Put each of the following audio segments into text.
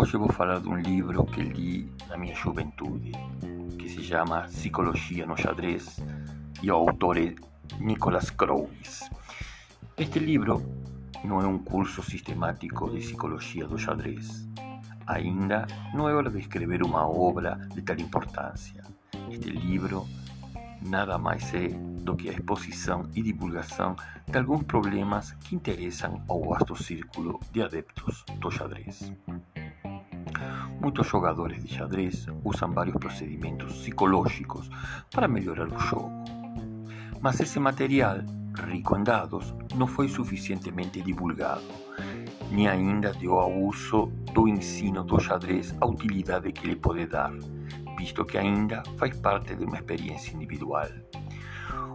Hoje vou falar de um livro que li na minha juventude, que se chama Psicologia no Xadrez, e o autor é Nicholas Crowes. Este livro não é um curso sistemático de psicologia do xadrez. Ainda não é hora de escrever uma obra de tal importância. Este livro nada mais é do que a exposição e divulgação de alguns problemas que interessam ao vasto círculo de adeptos do xadrez. Muitos jogadores de xadrez usam vários procedimentos psicológicos para melhorar o jogo. Mas esse material, rico em dados, não foi suficientemente divulgado, nem ainda deu ao uso do ensino do xadrez a utilidade que lhe pode dar, visto que ainda faz parte de uma experiência individual.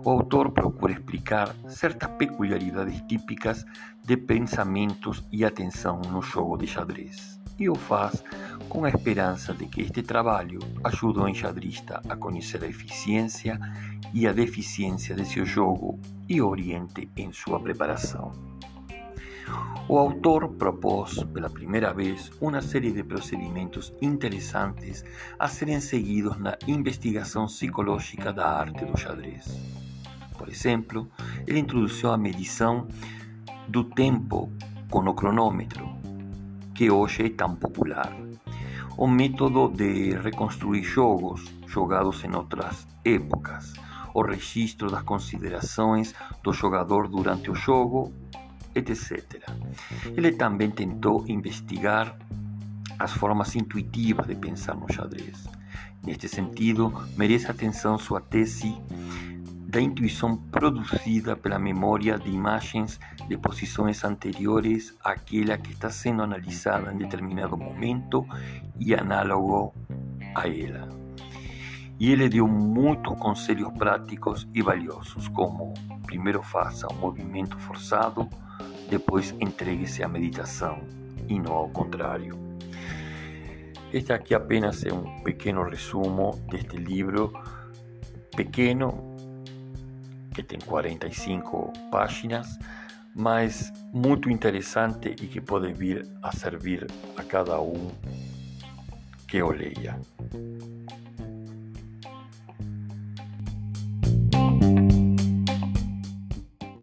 O autor procura explicar certas peculiaridades típicas de pensamentos e atenção no jogo de xadrez e o faz com a esperança de que este trabalho ajude o enxadrista a conhecer a eficiência e a deficiência de seu jogo e oriente em sua preparação. O autor propôs pela primeira vez uma série de procedimentos interessantes a serem seguidos na investigação psicológica da arte do xadrez. Por exemplo, ele introduziu a medição do tempo com o cronômetro, que hoje é tão popular. O método de reconstruir jogos jogados em outras épocas, o registro das considerações do jogador durante o jogo, etc. Ele também tentou investigar as formas intuitivas de pensar no xadrez. Neste sentido, merece atenção sua tese da intuição produzida pela memória de imagens de posições anteriores àquela que está sendo analisada em determinado momento e análogo a ela. E ele deu muitos conselhos práticos e valiosos, como primeiro faça um movimento forçado, depois entregue-se à meditação e não ao contrário. Este aqui apenas é um pequeno resumo deste livro, pequeno, que tem 45 páginas, mas muito interessante e que pode vir a servir a cada um que o leia.